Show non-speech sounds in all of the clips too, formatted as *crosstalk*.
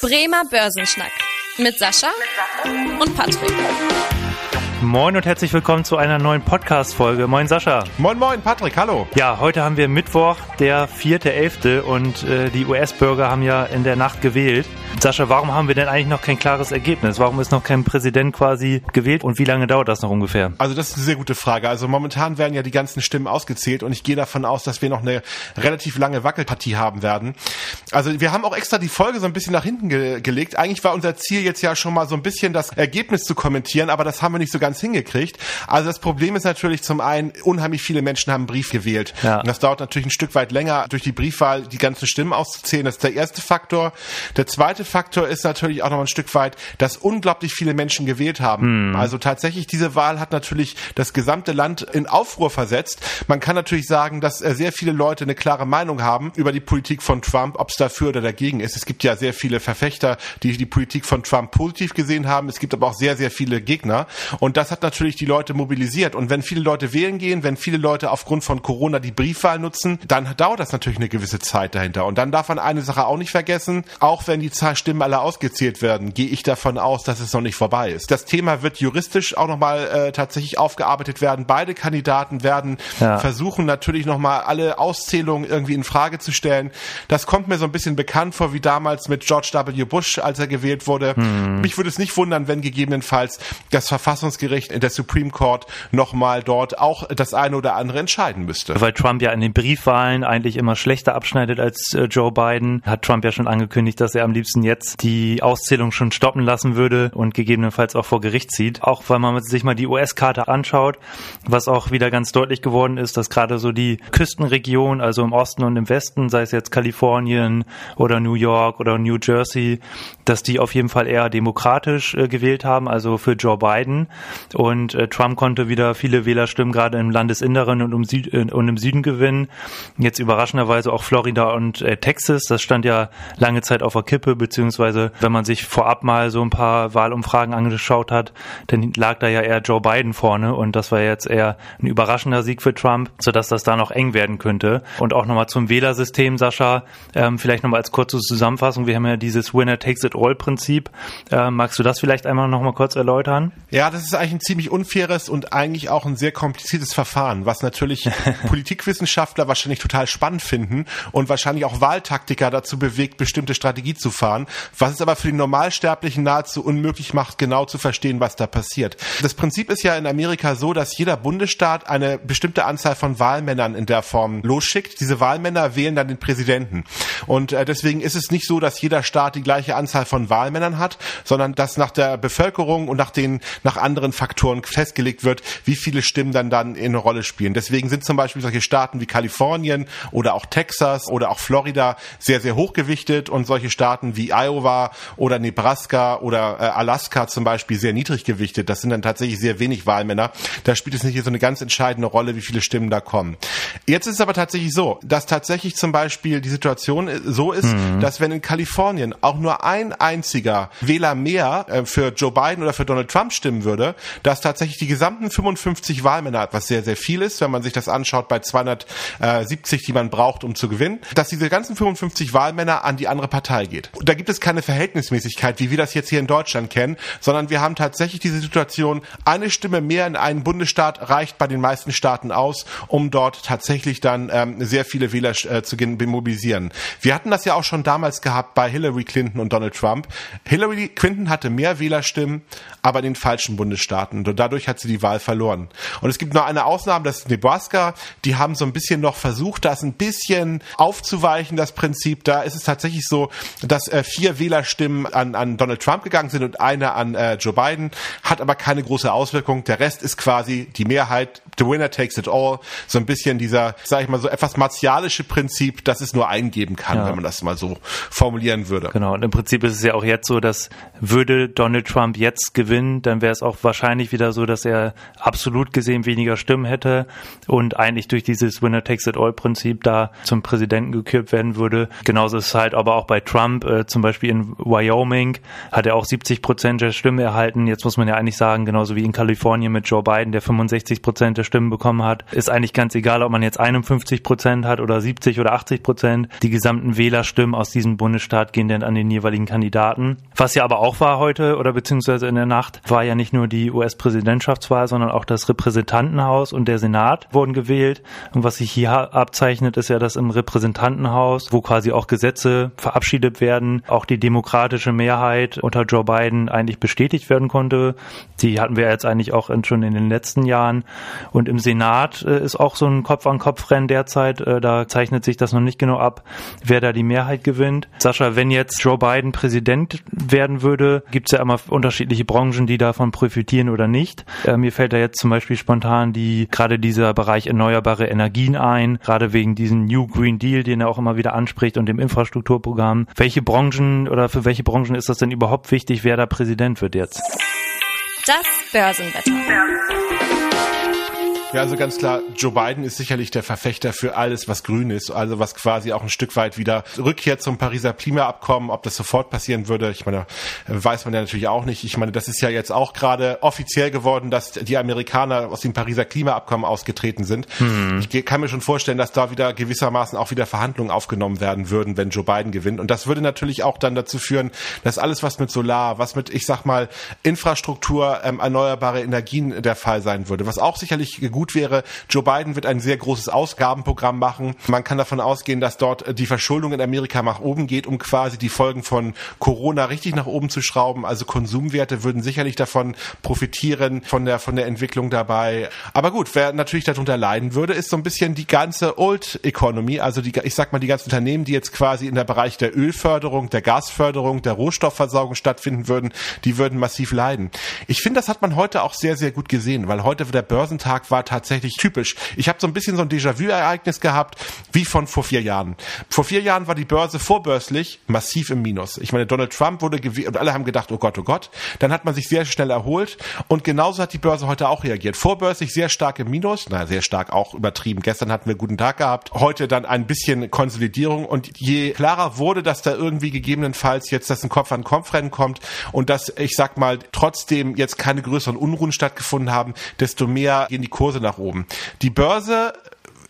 Bremer Börsenschnack mit Sascha und Patrick. Moin und herzlich willkommen zu einer neuen Podcast-Folge. Moin Sascha. Moin Moin Patrick, hallo. Ja, heute haben wir Mittwoch, der 4.11. und äh, die US-Bürger haben ja in der Nacht gewählt. Sascha, warum haben wir denn eigentlich noch kein klares Ergebnis? Warum ist noch kein Präsident quasi gewählt und wie lange dauert das noch ungefähr? Also das ist eine sehr gute Frage. Also momentan werden ja die ganzen Stimmen ausgezählt und ich gehe davon aus, dass wir noch eine relativ lange Wackelpartie haben werden. Also wir haben auch extra die Folge so ein bisschen nach hinten ge gelegt. Eigentlich war unser Ziel jetzt ja schon mal so ein bisschen das Ergebnis zu kommentieren, aber das haben wir nicht so ganz hingekriegt. Also das Problem ist natürlich zum einen, unheimlich viele Menschen haben einen Brief gewählt. Ja. Und das dauert natürlich ein Stück weit länger, durch die Briefwahl die ganzen Stimmen auszuzählen. Das ist der erste Faktor. Der zweite Faktor ist natürlich auch noch ein Stück weit, dass unglaublich viele Menschen gewählt haben. Hm. Also tatsächlich, diese Wahl hat natürlich das gesamte Land in Aufruhr versetzt. Man kann natürlich sagen, dass äh, sehr viele Leute eine klare Meinung haben über die Politik von Trump, ob es dafür oder dagegen ist. Es gibt ja sehr viele Verfechter, die die Politik von Trump positiv gesehen haben. Es gibt aber auch sehr, sehr viele Gegner. Und das hat natürlich die Leute mobilisiert. Und wenn viele Leute wählen gehen, wenn viele Leute aufgrund von Corona die Briefwahl nutzen, dann dauert das natürlich eine gewisse Zeit dahinter. Und dann darf man eine Sache auch nicht vergessen, auch wenn die Zahl Stimmen alle ausgezählt werden, gehe ich davon aus, dass es noch nicht vorbei ist. Das Thema wird juristisch auch nochmal äh, tatsächlich aufgearbeitet werden. Beide Kandidaten werden ja. versuchen natürlich nochmal alle Auszählungen irgendwie in Frage zu stellen. Das kommt mir so ein bisschen bekannt vor wie damals mit George W. Bush, als er gewählt wurde. Hm. Mich würde es nicht wundern, wenn gegebenenfalls das Verfassungsgericht in der Supreme Court nochmal dort auch das eine oder andere entscheiden müsste. Weil Trump ja in den Briefwahlen eigentlich immer schlechter abschneidet als äh, Joe Biden, hat Trump ja schon angekündigt, dass er am liebsten jetzt die Auszählung schon stoppen lassen würde und gegebenenfalls auch vor Gericht zieht. Auch weil man sich mal die US-Karte anschaut, was auch wieder ganz deutlich geworden ist, dass gerade so die Küstenregion, also im Osten und im Westen, sei es jetzt Kalifornien oder New York oder New Jersey, dass die auf jeden Fall eher demokratisch äh, gewählt haben, also für Joe Biden. Und äh, Trump konnte wieder viele Wählerstimmen gerade im Landesinneren und, um Süd äh, und im Süden gewinnen. Jetzt überraschenderweise auch Florida und Texas. Das stand ja lange Zeit auf der Kippe, beziehungsweise wenn man sich vorab mal so ein paar Wahlumfragen angeschaut hat, dann lag da ja eher Joe Biden vorne und das war jetzt eher ein überraschender Sieg für Trump, sodass das da noch eng werden könnte. Und auch nochmal zum Wählersystem, Sascha, ähm, vielleicht nochmal als kurze Zusammenfassung. Wir haben ja dieses Winner takes it all Prinzip. Äh, magst du das vielleicht einmal nochmal kurz erläutern? Ja, das ist eigentlich ein ziemlich unfaires und eigentlich auch ein sehr kompliziertes Verfahren, was natürlich *laughs* Politikwissenschaftler wahrscheinlich total spannend finden und wahrscheinlich auch Wahltaktiker dazu bewegt, bestimmte Strategie zu fahren, was es aber für den Normalsterblichen nahezu unmöglich macht, genau zu verstehen, was da passiert. Das Prinzip ist ja in Amerika so, dass jeder Bundesstaat eine bestimmte Anzahl von Wahlmännern in der Form losschickt. Diese Wahlmänner wählen dann den Präsidenten. Und äh, deswegen ist es nicht so, dass jeder Staat die gleiche Anzahl von Wahlmännern hat, sondern dass nach der Bevölkerung und nach den nach anderen Faktoren festgelegt wird, wie viele Stimmen dann dann in eine Rolle spielen. Deswegen sind zum Beispiel solche Staaten wie Kalifornien oder auch Texas oder auch Florida sehr sehr hochgewichtet und solche Staaten wie Iowa oder Nebraska oder äh, Alaska zum Beispiel sehr niedrig gewichtet. Das sind dann tatsächlich sehr wenig Wahlmänner. Da spielt es nicht so eine ganz entscheidende Rolle, wie viele Stimmen da kommen. Jetzt ist es aber tatsächlich so, dass tatsächlich zum Beispiel die Situation so ist, mhm. dass wenn in Kalifornien auch nur ein einziger Wähler mehr äh, für Joe Biden oder für Donald Trump stimmen würde, dass tatsächlich die gesamten 55 Wahlmänner, was sehr, sehr viel ist, wenn man sich das anschaut bei 270, die man braucht, um zu gewinnen, dass diese ganzen 55 Wahlmänner an die andere Partei geht. Da gibt es keine Verhältnismäßigkeit, wie wir das jetzt hier in Deutschland kennen, sondern wir haben tatsächlich diese Situation, eine Stimme mehr in einen Bundesstaat reicht bei den meisten Staaten aus, um dort tatsächlich dann ähm, sehr viele Wähler äh, zu mobilisieren. Wir hatten das ja auch schon damals gehabt bei Hillary Clinton und Donald Trump. Hillary Clinton hatte mehr Wählerstimmen, aber in den falschen Bundesstaaten. Und dadurch hat sie die Wahl verloren. Und es gibt noch eine Ausnahme, das ist Nebraska. Die haben so ein bisschen noch versucht, das ein bisschen aufzuweichen, das Prinzip. Da ist es tatsächlich so, dass äh, vier Wählerstimmen an, an Donald Trump gegangen sind und eine an äh, Joe Biden, hat aber keine große Auswirkung. Der Rest ist quasi die Mehrheit. The winner takes it all. So ein bisschen dieser, sag ich mal, so etwas martialische Prinzip, dass es nur eingeben kann, ja. wenn man das mal so formulieren würde. Genau. Und im Prinzip ist es ja auch jetzt so, dass würde Donald Trump jetzt gewinnen, dann wäre es auch wahrscheinlich wieder so, dass er absolut gesehen weniger Stimmen hätte und eigentlich durch dieses Winner takes it all Prinzip da zum Präsidenten gekürt werden würde. Genauso ist es halt aber auch bei Trump, äh, zum Beispiel in Wyoming hat er auch 70 Prozent der Stimmen erhalten. Jetzt muss man ja eigentlich sagen, genauso wie in Kalifornien mit Joe Biden, der 65 Prozent der Stimmen bekommen hat, ist eigentlich ganz egal, ob man jetzt 51 Prozent hat oder 70 oder 80 Prozent. Die gesamten Wählerstimmen aus diesem Bundesstaat gehen dann an den jeweiligen Kandidaten. Was ja aber auch war heute oder beziehungsweise in der Nacht, war ja nicht nur die US-Präsidentschaftswahl, sondern auch das Repräsentantenhaus und der Senat wurden gewählt. Und was sich hier abzeichnet, ist ja, dass im Repräsentantenhaus, wo quasi auch Gesetze verabschiedet werden, auch die demokratische Mehrheit unter Joe Biden eigentlich bestätigt werden konnte. Die hatten wir jetzt eigentlich auch schon in den letzten Jahren. Im Senat äh, ist auch so ein Kopf-an-Kopf-Rennen derzeit. Äh, da zeichnet sich das noch nicht genau ab, wer da die Mehrheit gewinnt. Sascha, wenn jetzt Joe Biden Präsident werden würde, gibt es ja immer unterschiedliche Branchen, die davon profitieren oder nicht. Äh, mir fällt da jetzt zum Beispiel spontan die gerade dieser Bereich erneuerbare Energien ein, gerade wegen diesem New Green Deal, den er auch immer wieder anspricht und dem Infrastrukturprogramm. Welche Branchen oder für welche Branchen ist das denn überhaupt wichtig, wer da Präsident wird jetzt? Das Börsenwetter. Ja, also ganz klar, Joe Biden ist sicherlich der Verfechter für alles, was grün ist, also was quasi auch ein Stück weit wieder Rückkehr zum Pariser Klimaabkommen, ob das sofort passieren würde, ich meine, weiß man ja natürlich auch nicht. Ich meine, das ist ja jetzt auch gerade offiziell geworden, dass die Amerikaner aus dem Pariser Klimaabkommen ausgetreten sind. Hm. Ich kann mir schon vorstellen, dass da wieder gewissermaßen auch wieder Verhandlungen aufgenommen werden würden, wenn Joe Biden gewinnt. Und das würde natürlich auch dann dazu führen, dass alles, was mit Solar, was mit, ich sag mal, Infrastruktur, ähm, erneuerbare Energien der Fall sein würde, was auch sicherlich gut wäre. Joe Biden wird ein sehr großes Ausgabenprogramm machen. Man kann davon ausgehen, dass dort die Verschuldung in Amerika nach oben geht, um quasi die Folgen von Corona richtig nach oben zu schrauben. Also Konsumwerte würden sicherlich davon profitieren, von der, von der Entwicklung dabei. Aber gut, wer natürlich darunter leiden würde, ist so ein bisschen die ganze Old Economy, also die, ich sag mal, die ganzen Unternehmen, die jetzt quasi in der Bereich der Ölförderung, der Gasförderung, der Rohstoffversorgung stattfinden würden, die würden massiv leiden. Ich finde, das hat man heute auch sehr, sehr gut gesehen, weil heute der Börsentag war tatsächlich typisch. Ich habe so ein bisschen so ein Déjà-vu-Ereignis gehabt, wie von vor vier Jahren. Vor vier Jahren war die Börse vorbörslich massiv im Minus. Ich meine, Donald Trump wurde gewählt und alle haben gedacht, oh Gott, oh Gott. Dann hat man sich sehr schnell erholt und genauso hat die Börse heute auch reagiert. Vorbörslich sehr stark im Minus, na, sehr stark auch übertrieben. Gestern hatten wir einen guten Tag gehabt, heute dann ein bisschen Konsolidierung und je klarer wurde, dass da irgendwie gegebenenfalls jetzt das ein Kopf-an-Kopf-Rennen kommt und dass, ich sag mal, trotzdem jetzt keine größeren Unruhen stattgefunden haben, desto mehr gehen die Kurse nach oben. Die Börse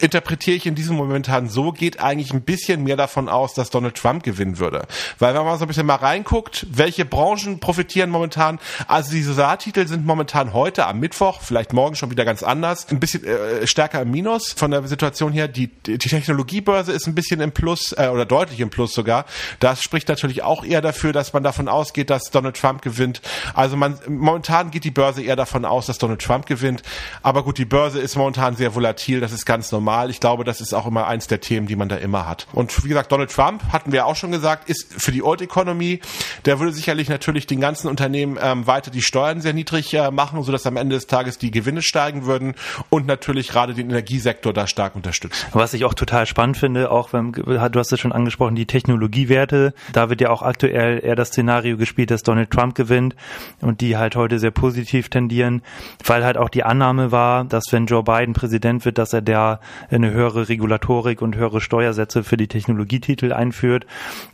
interpretiere ich in diesem momentan so, geht eigentlich ein bisschen mehr davon aus, dass Donald Trump gewinnen würde. Weil wenn man so ein bisschen mal reinguckt, welche Branchen profitieren momentan, also die Solartitel sind momentan heute am Mittwoch, vielleicht morgen schon wieder ganz anders, ein bisschen äh, stärker im Minus von der Situation her. Die, die Technologiebörse ist ein bisschen im Plus äh, oder deutlich im Plus sogar. Das spricht natürlich auch eher dafür, dass man davon ausgeht, dass Donald Trump gewinnt. Also man momentan geht die Börse eher davon aus, dass Donald Trump gewinnt. Aber gut, die Börse ist momentan sehr volatil, das ist ganz normal normal. Ich glaube, das ist auch immer eins der Themen, die man da immer hat. Und wie gesagt, Donald Trump, hatten wir auch schon gesagt, ist für die Old Economy, der würde sicherlich natürlich den ganzen Unternehmen ähm, weiter die Steuern sehr niedrig äh, machen, sodass am Ende des Tages die Gewinne steigen würden und natürlich gerade den Energiesektor da stark unterstützen. Was ich auch total spannend finde, auch wenn, du hast es schon angesprochen, die Technologiewerte, da wird ja auch aktuell eher das Szenario gespielt, dass Donald Trump gewinnt und die halt heute sehr positiv tendieren, weil halt auch die Annahme war, dass wenn Joe Biden Präsident wird, dass er der eine höhere Regulatorik und höhere Steuersätze für die Technologietitel einführt.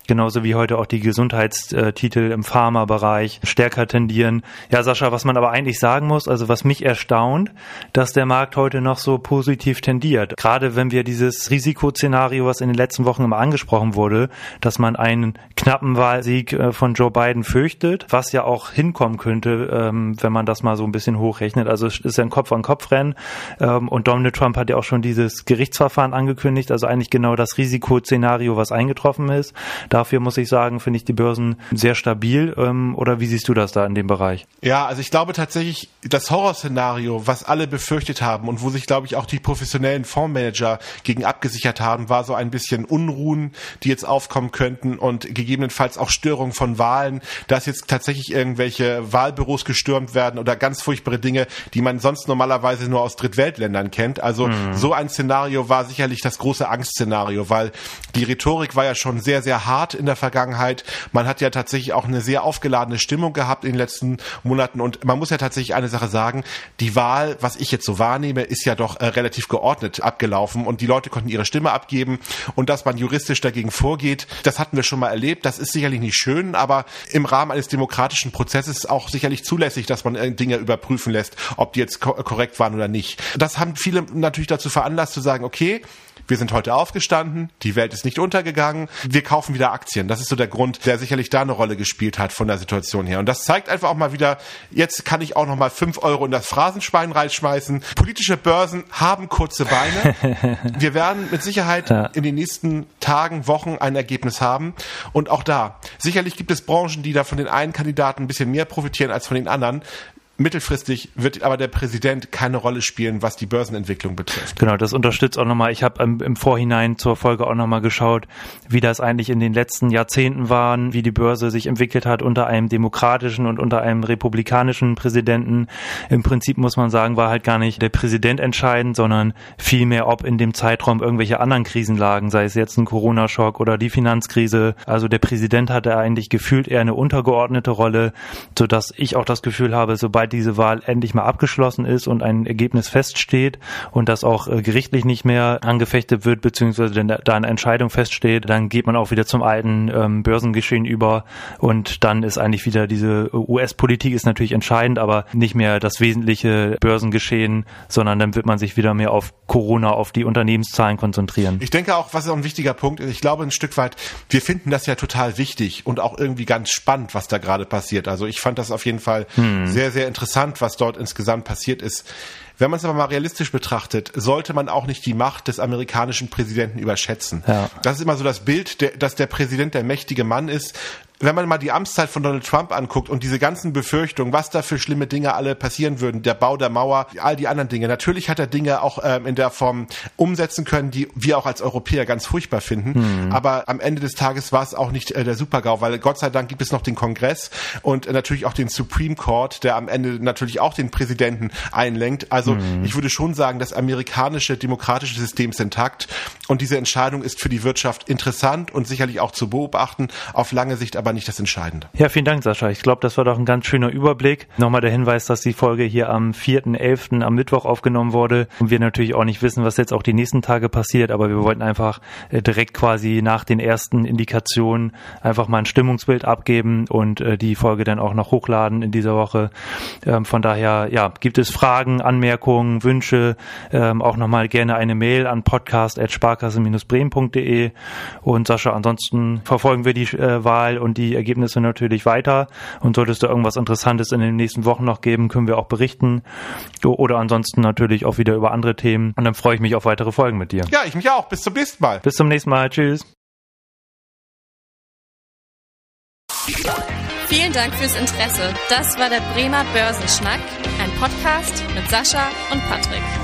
Genauso wie heute auch die Gesundheitstitel im Pharmabereich stärker tendieren. Ja, Sascha, was man aber eigentlich sagen muss, also was mich erstaunt, dass der Markt heute noch so positiv tendiert. Gerade wenn wir dieses Risikoszenario, was in den letzten Wochen immer angesprochen wurde, dass man einen knappen Wahlsieg äh, von Joe Biden fürchtet, was ja auch hinkommen könnte, ähm, wenn man das mal so ein bisschen hochrechnet. Also es ist ja ein Kopf-an-Kopf-Rennen. Ähm, und Donald Trump hat ja auch schon dieses Gerichtsverfahren angekündigt, also eigentlich genau das Risikoszenario, was eingetroffen ist. Dafür muss ich sagen, finde ich die Börsen sehr stabil. Ähm, oder wie siehst du das da in dem Bereich? Ja, also ich glaube tatsächlich, das Horrorszenario, was alle befürchtet haben und wo sich, glaube ich, auch die professionellen Fondsmanager gegen abgesichert haben, war so ein bisschen Unruhen, die jetzt aufkommen könnten und gegebenenfalls auch Störungen von Wahlen, dass jetzt tatsächlich irgendwelche Wahlbüros gestürmt werden oder ganz furchtbare Dinge, die man sonst normalerweise nur aus Drittweltländern kennt. Also mhm. so ein Szenario Szenario war sicherlich das große Angstszenario, weil die Rhetorik war ja schon sehr, sehr hart in der Vergangenheit. Man hat ja tatsächlich auch eine sehr aufgeladene Stimmung gehabt in den letzten Monaten und man muss ja tatsächlich eine Sache sagen, die Wahl, was ich jetzt so wahrnehme, ist ja doch äh, relativ geordnet abgelaufen und die Leute konnten ihre Stimme abgeben und dass man juristisch dagegen vorgeht, das hatten wir schon mal erlebt. Das ist sicherlich nicht schön, aber im Rahmen eines demokratischen Prozesses auch sicherlich zulässig, dass man äh, Dinge überprüfen lässt, ob die jetzt korrekt waren oder nicht. Das haben viele natürlich dazu veranlasst zu sagen, okay, wir sind heute aufgestanden, die Welt ist nicht untergegangen, wir kaufen wieder Aktien. Das ist so der Grund, der sicherlich da eine Rolle gespielt hat von der Situation her. Und das zeigt einfach auch mal wieder, jetzt kann ich auch noch mal fünf Euro in das Phrasenschwein reinschmeißen. Politische Börsen haben kurze Beine. *laughs* Wir werden mit Sicherheit ja. in den nächsten Tagen, Wochen ein Ergebnis haben. Und auch da, sicherlich gibt es Branchen, die da von den einen Kandidaten ein bisschen mehr profitieren als von den anderen. Mittelfristig wird aber der Präsident keine Rolle spielen, was die Börsenentwicklung betrifft. Genau, das unterstützt auch nochmal. Ich habe im, im, Vorhinein zur Folge auch nochmal geschaut, wie das eigentlich in den letzten Jahrzehnten waren, wie die Börse sich entwickelt hat unter einem demokratischen und unter einem republikanischen Präsidenten. Im Prinzip muss man sagen, war halt gar nicht der Präsident entscheidend, sondern vielmehr, ob in dem Zeitraum irgendwelche anderen Krisen lagen, sei es jetzt ein Corona-Schock oder die Finanzkrise. Also der Präsident hatte eigentlich gefühlt eher eine untergeordnete Rolle, sodass ich auch das Gefühl habe, sobald sobald diese Wahl endlich mal abgeschlossen ist und ein Ergebnis feststeht und das auch äh, gerichtlich nicht mehr angefechtet wird, beziehungsweise da eine Entscheidung feststeht, dann geht man auch wieder zum alten ähm, Börsengeschehen über und dann ist eigentlich wieder diese US-Politik ist natürlich entscheidend, aber nicht mehr das wesentliche Börsengeschehen, sondern dann wird man sich wieder mehr auf Corona, auf die Unternehmenszahlen konzentrieren. Ich denke auch, was auch ein wichtiger Punkt ist, ich glaube ein Stück weit, wir finden das ja total wichtig und auch irgendwie ganz spannend, was da gerade passiert. Also ich fand das auf jeden Fall hm. sehr, sehr interessant, was dort insgesamt passiert ist. Wenn man es aber mal realistisch betrachtet, sollte man auch nicht die Macht des amerikanischen Präsidenten überschätzen. Ja. Das ist immer so das Bild, der, dass der Präsident der mächtige Mann ist wenn man mal die Amtszeit von Donald Trump anguckt und diese ganzen Befürchtungen, was da für schlimme Dinge alle passieren würden, der Bau der Mauer, all die anderen Dinge. Natürlich hat er Dinge auch ähm, in der Form umsetzen können, die wir auch als Europäer ganz furchtbar finden. Mhm. Aber am Ende des Tages war es auch nicht äh, der Supergau, weil Gott sei Dank gibt es noch den Kongress und äh, natürlich auch den Supreme Court, der am Ende natürlich auch den Präsidenten einlenkt. Also mhm. ich würde schon sagen, das amerikanische demokratische System ist intakt und diese Entscheidung ist für die Wirtschaft interessant und sicherlich auch zu beobachten, auf lange Sicht aber nicht das Entscheidende. Ja, vielen Dank, Sascha. Ich glaube, das war doch ein ganz schöner Überblick. Nochmal der Hinweis, dass die Folge hier am 4.11. am Mittwoch aufgenommen wurde und wir natürlich auch nicht wissen, was jetzt auch die nächsten Tage passiert, aber wir wollten einfach äh, direkt quasi nach den ersten Indikationen einfach mal ein Stimmungsbild abgeben und äh, die Folge dann auch noch hochladen in dieser Woche. Ähm, von daher, ja, gibt es Fragen, Anmerkungen, Wünsche, ähm, auch nochmal gerne eine Mail an podcast.sparkasse-bremen.de und Sascha, ansonsten verfolgen wir die äh, Wahl und die Ergebnisse natürlich weiter. Und solltest du irgendwas Interessantes in den nächsten Wochen noch geben, können wir auch berichten. Oder ansonsten natürlich auch wieder über andere Themen. Und dann freue ich mich auf weitere Folgen mit dir. Ja, ich mich auch. Bis zum nächsten Mal. Bis zum nächsten Mal. Tschüss. Vielen Dank fürs Interesse. Das war der Bremer Börsenschnack, ein Podcast mit Sascha und Patrick.